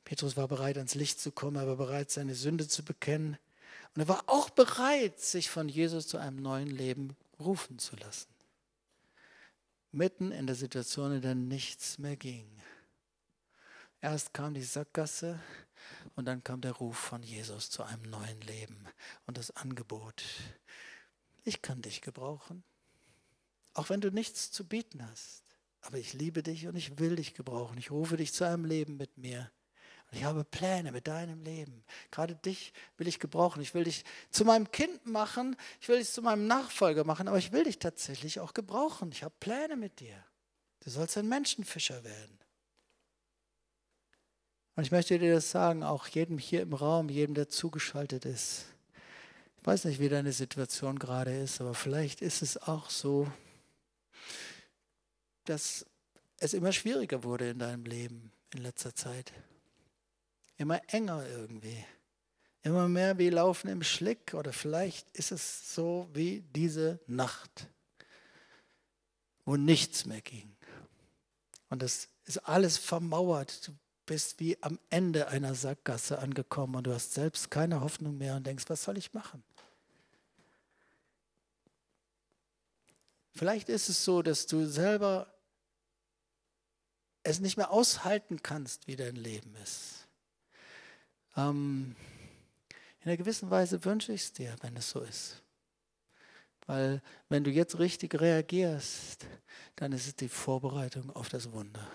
Petrus war bereit, ans Licht zu kommen. Er war bereit, seine Sünde zu bekennen. Und er war auch bereit, sich von Jesus zu einem neuen Leben rufen zu lassen mitten in der Situation, in der nichts mehr ging. Erst kam die Sackgasse und dann kam der Ruf von Jesus zu einem neuen Leben und das Angebot. Ich kann dich gebrauchen, auch wenn du nichts zu bieten hast. Aber ich liebe dich und ich will dich gebrauchen. Ich rufe dich zu einem Leben mit mir. Ich habe Pläne mit deinem Leben. Gerade dich will ich gebrauchen. Ich will dich zu meinem Kind machen. Ich will dich zu meinem Nachfolger machen. Aber ich will dich tatsächlich auch gebrauchen. Ich habe Pläne mit dir. Du sollst ein Menschenfischer werden. Und ich möchte dir das sagen, auch jedem hier im Raum, jedem, der zugeschaltet ist. Ich weiß nicht, wie deine Situation gerade ist, aber vielleicht ist es auch so, dass es immer schwieriger wurde in deinem Leben in letzter Zeit. Immer enger irgendwie. Immer mehr wie Laufen im Schlick oder vielleicht ist es so wie diese Nacht, wo nichts mehr ging. Und es ist alles vermauert. Du bist wie am Ende einer Sackgasse angekommen und du hast selbst keine Hoffnung mehr und denkst, was soll ich machen? Vielleicht ist es so, dass du selber es nicht mehr aushalten kannst, wie dein Leben ist. Ähm, in einer gewissen Weise wünsche ich es dir, wenn es so ist. Weil wenn du jetzt richtig reagierst, dann ist es die Vorbereitung auf das Wunder.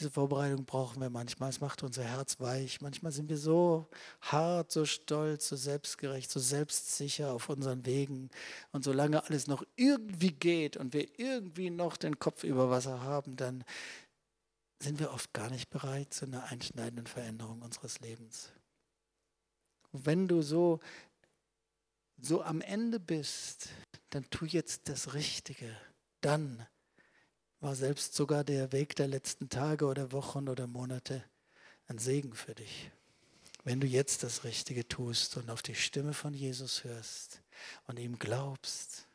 Diese Vorbereitung brauchen wir manchmal. Es macht unser Herz weich. Manchmal sind wir so hart, so stolz, so selbstgerecht, so selbstsicher auf unseren Wegen. Und solange alles noch irgendwie geht und wir irgendwie noch den Kopf über Wasser haben, dann sind wir oft gar nicht bereit zu einer einschneidenden Veränderung unseres Lebens. Wenn du so, so am Ende bist, dann tu jetzt das Richtige. Dann war selbst sogar der Weg der letzten Tage oder Wochen oder Monate ein Segen für dich. Wenn du jetzt das Richtige tust und auf die Stimme von Jesus hörst und ihm glaubst,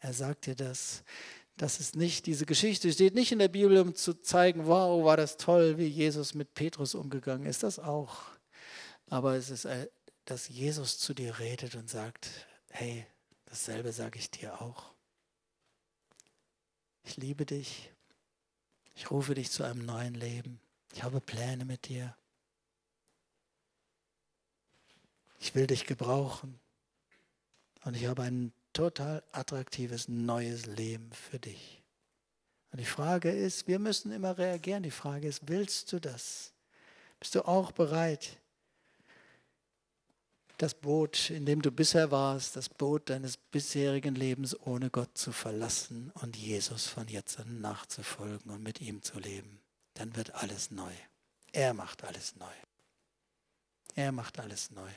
er sagt dir das, das ist nicht, diese Geschichte steht nicht in der Bibel, um zu zeigen, wow, war das toll, wie Jesus mit Petrus umgegangen ist, das auch. Aber es ist, äh, dass Jesus zu dir redet und sagt, hey, dasselbe sage ich dir auch. Ich liebe dich. Ich rufe dich zu einem neuen Leben. Ich habe Pläne mit dir. Ich will dich gebrauchen. Und ich habe einen total attraktives neues Leben für dich. Und die Frage ist, wir müssen immer reagieren. Die Frage ist, willst du das? Bist du auch bereit, das Boot, in dem du bisher warst, das Boot deines bisherigen Lebens ohne Gott zu verlassen und Jesus von jetzt an nachzufolgen und mit ihm zu leben? Dann wird alles neu. Er macht alles neu. Er macht alles neu.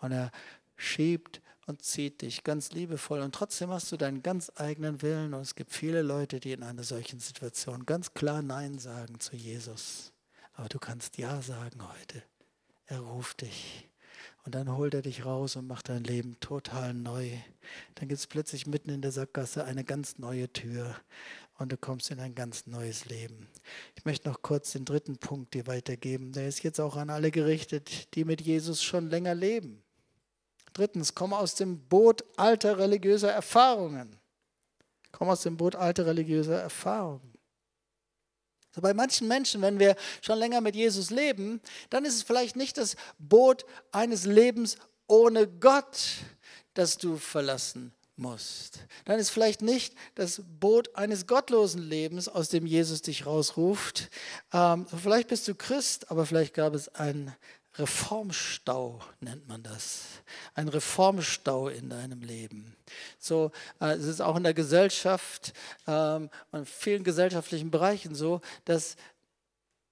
Und er schiebt und zieht dich ganz liebevoll. Und trotzdem hast du deinen ganz eigenen Willen. Und es gibt viele Leute, die in einer solchen Situation ganz klar Nein sagen zu Jesus. Aber du kannst Ja sagen heute. Er ruft dich. Und dann holt er dich raus und macht dein Leben total neu. Dann gibt es plötzlich mitten in der Sackgasse eine ganz neue Tür und du kommst in ein ganz neues Leben. Ich möchte noch kurz den dritten Punkt dir weitergeben. Der ist jetzt auch an alle gerichtet, die mit Jesus schon länger leben. Drittens, komm aus dem Boot alter religiöser Erfahrungen. Komm aus dem Boot alter religiöser Erfahrungen. So bei manchen Menschen, wenn wir schon länger mit Jesus leben, dann ist es vielleicht nicht das Boot eines Lebens ohne Gott, das du verlassen musst. Dann ist vielleicht nicht das Boot eines gottlosen Lebens, aus dem Jesus dich rausruft. Ähm, vielleicht bist du Christ, aber vielleicht gab es ein Reformstau nennt man das. Ein Reformstau in deinem Leben. So, äh, es ist auch in der Gesellschaft ähm, und vielen gesellschaftlichen Bereichen so, dass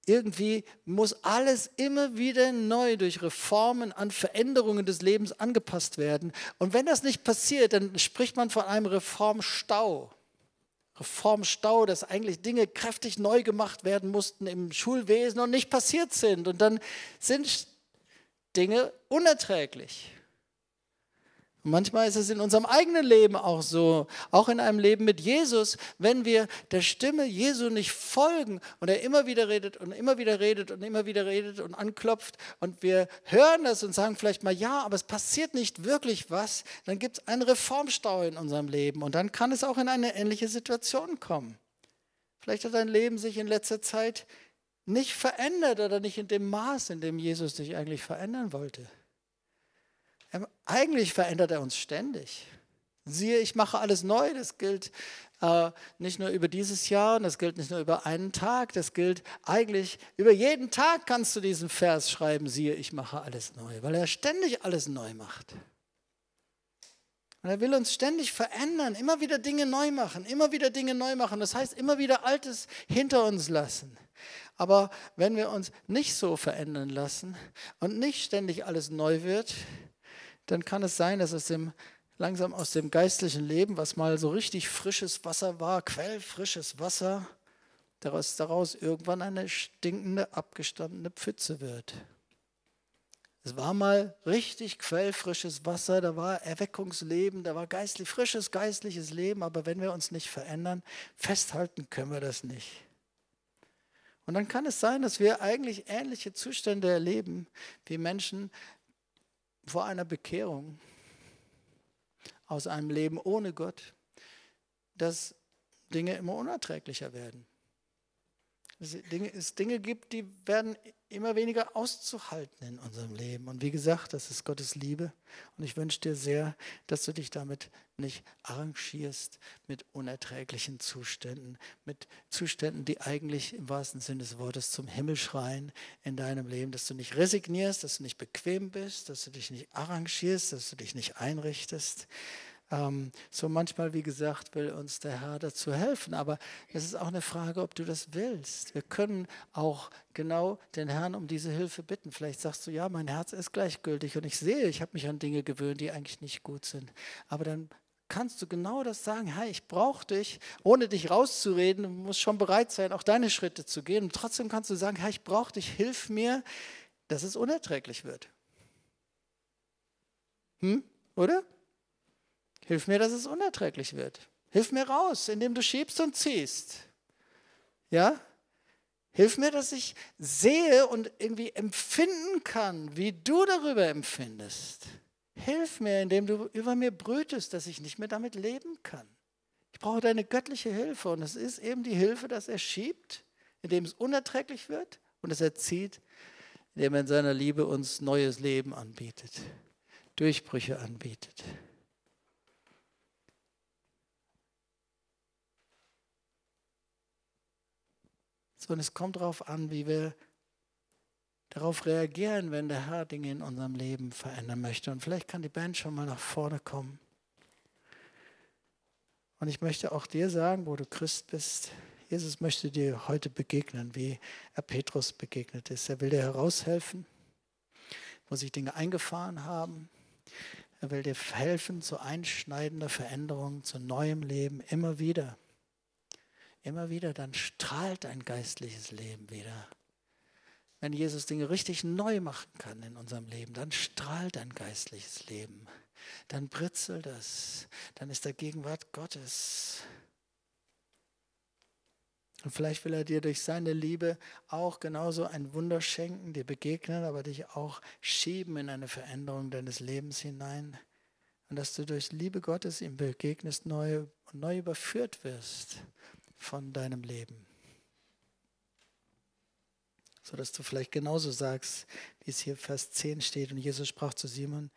irgendwie muss alles immer wieder neu durch Reformen an Veränderungen des Lebens angepasst werden. Und wenn das nicht passiert, dann spricht man von einem Reformstau. Reformstau, dass eigentlich Dinge kräftig neu gemacht werden mussten im Schulwesen und nicht passiert sind. Und dann sind Dinge unerträglich. Und manchmal ist es in unserem eigenen Leben auch so, auch in einem Leben mit Jesus, wenn wir der Stimme Jesu nicht folgen und er immer wieder redet und immer wieder redet und immer wieder redet und anklopft und wir hören das und sagen vielleicht mal ja, aber es passiert nicht wirklich was, dann gibt es einen Reformstau in unserem Leben und dann kann es auch in eine ähnliche Situation kommen. Vielleicht hat dein Leben sich in letzter Zeit nicht verändert oder nicht in dem Maß, in dem Jesus dich eigentlich verändern wollte. Eigentlich verändert er uns ständig. Siehe, ich mache alles neu. Das gilt äh, nicht nur über dieses Jahr, und das gilt nicht nur über einen Tag, das gilt eigentlich über jeden Tag kannst du diesen Vers schreiben, siehe, ich mache alles neu, weil er ständig alles neu macht. Und er will uns ständig verändern, immer wieder Dinge neu machen, immer wieder Dinge neu machen. Das heißt, immer wieder Altes hinter uns lassen. Aber wenn wir uns nicht so verändern lassen und nicht ständig alles neu wird, dann kann es sein, dass es dem, langsam aus dem geistlichen Leben, was mal so richtig frisches Wasser war, quellfrisches Wasser, daraus, daraus irgendwann eine stinkende, abgestandene Pfütze wird. Es war mal richtig quellfrisches Wasser, da war Erweckungsleben, da war geistlich, frisches geistliches Leben, aber wenn wir uns nicht verändern, festhalten können wir das nicht. Und dann kann es sein, dass wir eigentlich ähnliche Zustände erleben wie Menschen vor einer Bekehrung aus einem Leben ohne Gott, dass Dinge immer unerträglicher werden. Es Dinge gibt, die werden immer weniger auszuhalten in unserem Leben. Und wie gesagt, das ist Gottes Liebe. Und ich wünsche dir sehr, dass du dich damit nicht arrangierst mit unerträglichen Zuständen, mit Zuständen, die eigentlich im wahrsten Sinne des Wortes zum Himmel schreien in deinem Leben, dass du nicht resignierst, dass du nicht bequem bist, dass du dich nicht arrangierst, dass du dich nicht einrichtest, ähm, so manchmal, wie gesagt, will uns der Herr dazu helfen, aber es ist auch eine Frage, ob du das willst. Wir können auch genau den Herrn um diese Hilfe bitten. Vielleicht sagst du, ja, mein Herz ist gleichgültig und ich sehe, ich habe mich an Dinge gewöhnt, die eigentlich nicht gut sind. Aber dann kannst du genau das sagen, hey, ich brauche dich, ohne dich rauszureden, du musst schon bereit sein, auch deine Schritte zu gehen. Und trotzdem kannst du sagen, hey, ich brauche dich, hilf mir, dass es unerträglich wird. Hm? Oder? Hilf mir, dass es unerträglich wird. Hilf mir raus, indem du schiebst und ziehst. Ja? Hilf mir, dass ich sehe und irgendwie empfinden kann, wie du darüber empfindest. Hilf mir, indem du über mir brütest, dass ich nicht mehr damit leben kann. Ich brauche deine göttliche Hilfe und es ist eben die Hilfe, dass er schiebt, indem es unerträglich wird und dass er zieht, indem er in seiner Liebe uns neues Leben anbietet, Durchbrüche anbietet. Sondern es kommt darauf an, wie wir darauf reagieren, wenn der Herr Dinge in unserem Leben verändern möchte. Und vielleicht kann die Band schon mal nach vorne kommen. Und ich möchte auch dir sagen, wo du Christ bist, Jesus möchte dir heute begegnen, wie er Petrus begegnet ist. Er will dir heraushelfen, wo sich Dinge eingefahren haben. Er will dir helfen zu einschneidender Veränderung, zu neuem Leben, immer wieder immer wieder, dann strahlt dein geistliches Leben wieder. Wenn Jesus Dinge richtig neu machen kann in unserem Leben, dann strahlt dein geistliches Leben. Dann britzelt es. Dann ist der Gegenwart Gottes. Und vielleicht will er dir durch seine Liebe auch genauso ein Wunder schenken, dir begegnen, aber dich auch schieben in eine Veränderung deines Lebens hinein. Und dass du durch Liebe Gottes ihm begegnest, neu neu überführt wirst von deinem Leben. So dass du vielleicht genauso sagst, wie es hier Vers 10 steht. Und Jesus sprach zu Simon,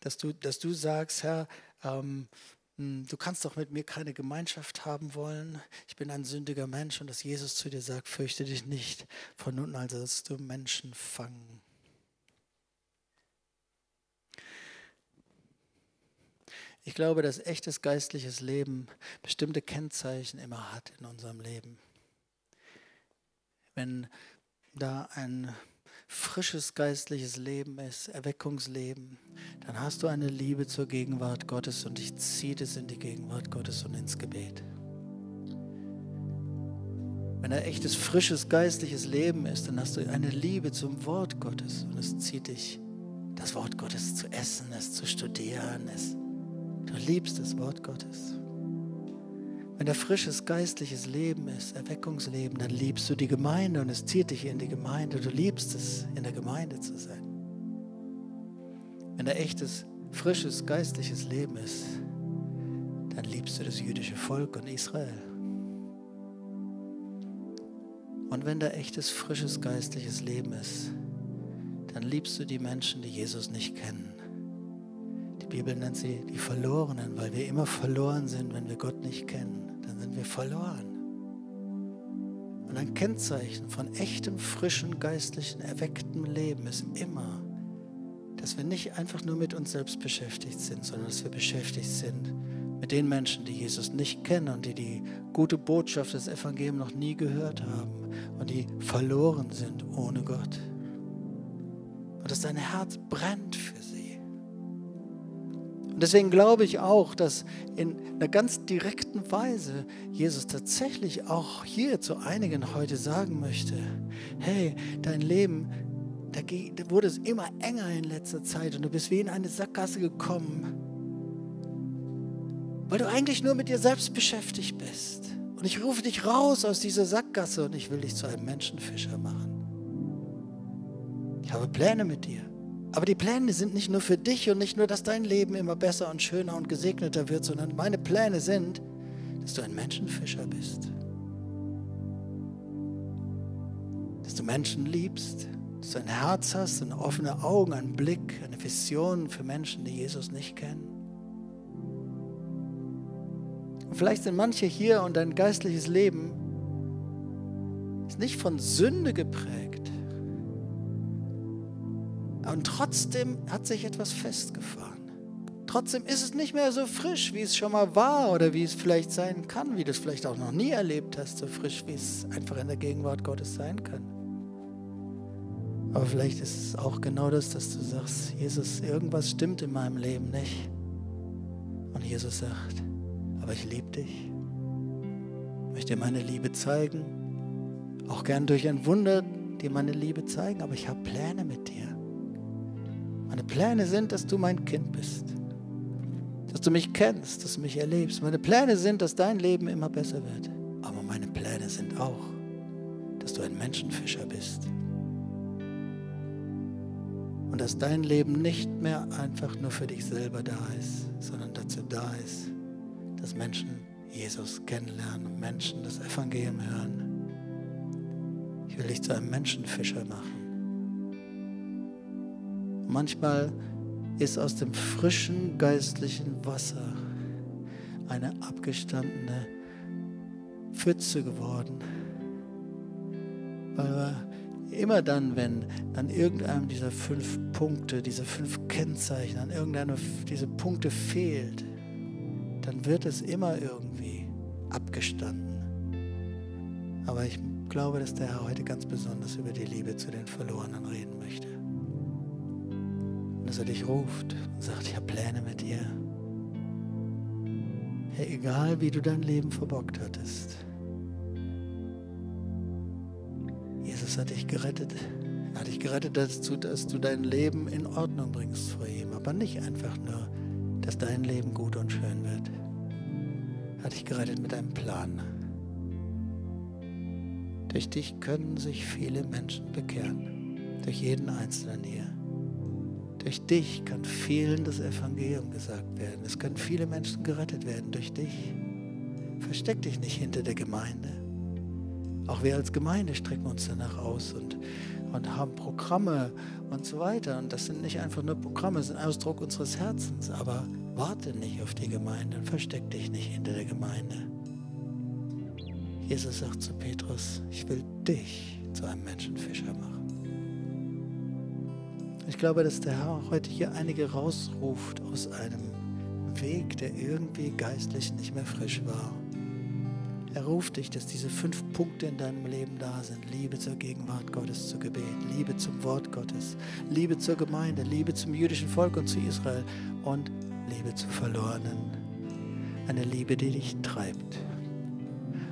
dass du, dass du sagst, Herr, ähm, hm, du kannst doch mit mir keine Gemeinschaft haben wollen. Ich bin ein sündiger Mensch und dass Jesus zu dir sagt, fürchte dich nicht. Von nun an sollst du Menschen fangen. Ich glaube, dass echtes geistliches Leben bestimmte Kennzeichen immer hat in unserem Leben. Wenn da ein frisches geistliches Leben ist, Erweckungsleben, dann hast du eine Liebe zur Gegenwart Gottes und dich zieht es in die Gegenwart Gottes und ins Gebet. Wenn ein echtes, frisches geistliches Leben ist, dann hast du eine Liebe zum Wort Gottes und es zieht dich, das Wort Gottes zu essen, es zu studieren, es Du liebst das Wort Gottes. Wenn da frisches geistliches Leben ist, Erweckungsleben, dann liebst du die Gemeinde und es zieht dich in die Gemeinde. Du liebst es, in der Gemeinde zu sein. Wenn da echtes, frisches geistliches Leben ist, dann liebst du das jüdische Volk und Israel. Und wenn da echtes, frisches geistliches Leben ist, dann liebst du die Menschen, die Jesus nicht kennen. Bibel nennt sie die Verlorenen, weil wir immer verloren sind, wenn wir Gott nicht kennen. Dann sind wir verloren. Und ein Kennzeichen von echtem, frischen, geistlichen, erwecktem Leben ist immer, dass wir nicht einfach nur mit uns selbst beschäftigt sind, sondern dass wir beschäftigt sind mit den Menschen, die Jesus nicht kennen und die die gute Botschaft des Evangeliums noch nie gehört haben und die verloren sind ohne Gott. Und dass dein Herz brennt für sie. Und deswegen glaube ich auch, dass in einer ganz direkten Weise Jesus tatsächlich auch hier zu einigen heute sagen möchte, hey, dein Leben, da wurde es immer enger in letzter Zeit und du bist wie in eine Sackgasse gekommen, weil du eigentlich nur mit dir selbst beschäftigt bist. Und ich rufe dich raus aus dieser Sackgasse und ich will dich zu einem Menschenfischer machen. Ich habe Pläne mit dir. Aber die Pläne sind nicht nur für dich und nicht nur, dass dein Leben immer besser und schöner und gesegneter wird, sondern meine Pläne sind, dass du ein Menschenfischer bist. Dass du Menschen liebst, dass du ein Herz hast und offene Augen, einen Blick, eine Vision für Menschen, die Jesus nicht kennen. Und vielleicht sind manche hier und dein geistliches Leben ist nicht von Sünde geprägt. Und trotzdem hat sich etwas festgefahren. Trotzdem ist es nicht mehr so frisch, wie es schon mal war oder wie es vielleicht sein kann, wie du es vielleicht auch noch nie erlebt hast, so frisch, wie es einfach in der Gegenwart Gottes sein kann. Aber vielleicht ist es auch genau das, dass du sagst, Jesus, irgendwas stimmt in meinem Leben nicht. Und Jesus sagt, aber ich liebe dich. Ich möchte dir meine Liebe zeigen. Auch gern durch ein Wunder dir meine Liebe zeigen, aber ich habe Pläne mit dir. Pläne sind, dass du mein Kind bist. Dass du mich kennst, dass du mich erlebst. Meine Pläne sind, dass dein Leben immer besser wird. Aber meine Pläne sind auch, dass du ein Menschenfischer bist. Und dass dein Leben nicht mehr einfach nur für dich selber da ist, sondern dazu da ist, dass Menschen Jesus kennenlernen, Menschen das Evangelium hören. Ich will dich zu einem Menschenfischer machen manchmal ist aus dem frischen geistlichen Wasser eine abgestandene Pfütze geworden. Weil wir immer dann, wenn an irgendeinem dieser fünf Punkte, diese fünf Kennzeichen, an irgendeiner dieser Punkte fehlt, dann wird es immer irgendwie abgestanden. Aber ich glaube, dass der Herr heute ganz besonders über die Liebe zu den Verlorenen reden möchte dass er dich ruft und sagt, ich habe Pläne mit dir. Hey, egal wie du dein Leben verbockt hattest. Jesus hat dich gerettet. Er hat dich gerettet dazu, dass du dein Leben in Ordnung bringst vor ihm. Aber nicht einfach nur, dass dein Leben gut und schön wird. Er hat dich gerettet mit einem Plan. Durch dich können sich viele Menschen bekehren. Durch jeden Einzelnen hier. Durch dich kann vielen das Evangelium gesagt werden. Es können viele Menschen gerettet werden durch dich. Versteck dich nicht hinter der Gemeinde. Auch wir als Gemeinde strecken uns danach aus und, und haben Programme und so weiter. Und das sind nicht einfach nur Programme, das sind Ausdruck unseres Herzens. Aber warte nicht auf die Gemeinde und versteck dich nicht hinter der Gemeinde. Jesus sagt zu Petrus, ich will dich zu einem Menschenfischer machen. Ich glaube, dass der Herr heute hier einige rausruft aus einem Weg, der irgendwie geistlich nicht mehr frisch war. Er ruft dich, dass diese fünf Punkte in deinem Leben da sind. Liebe zur Gegenwart Gottes, zu Gebet, Liebe zum Wort Gottes, Liebe zur Gemeinde, Liebe zum jüdischen Volk und zu Israel und Liebe zu Verlorenen. Eine Liebe, die dich treibt.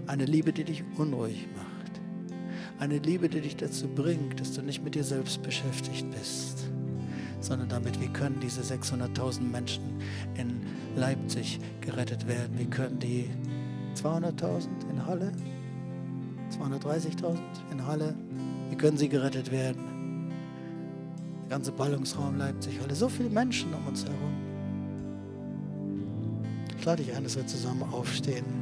Eine Liebe, die dich unruhig macht. Eine Liebe, die dich dazu bringt, dass du nicht mit dir selbst beschäftigt bist, sondern damit, wie können diese 600.000 Menschen in Leipzig gerettet werden? Wie können die 200.000 in Halle, 230.000 in Halle, wie können sie gerettet werden? Der ganze Ballungsraum Leipzig, Halle, so viele Menschen um uns herum. Ich lade dich ein, dass wir zusammen aufstehen.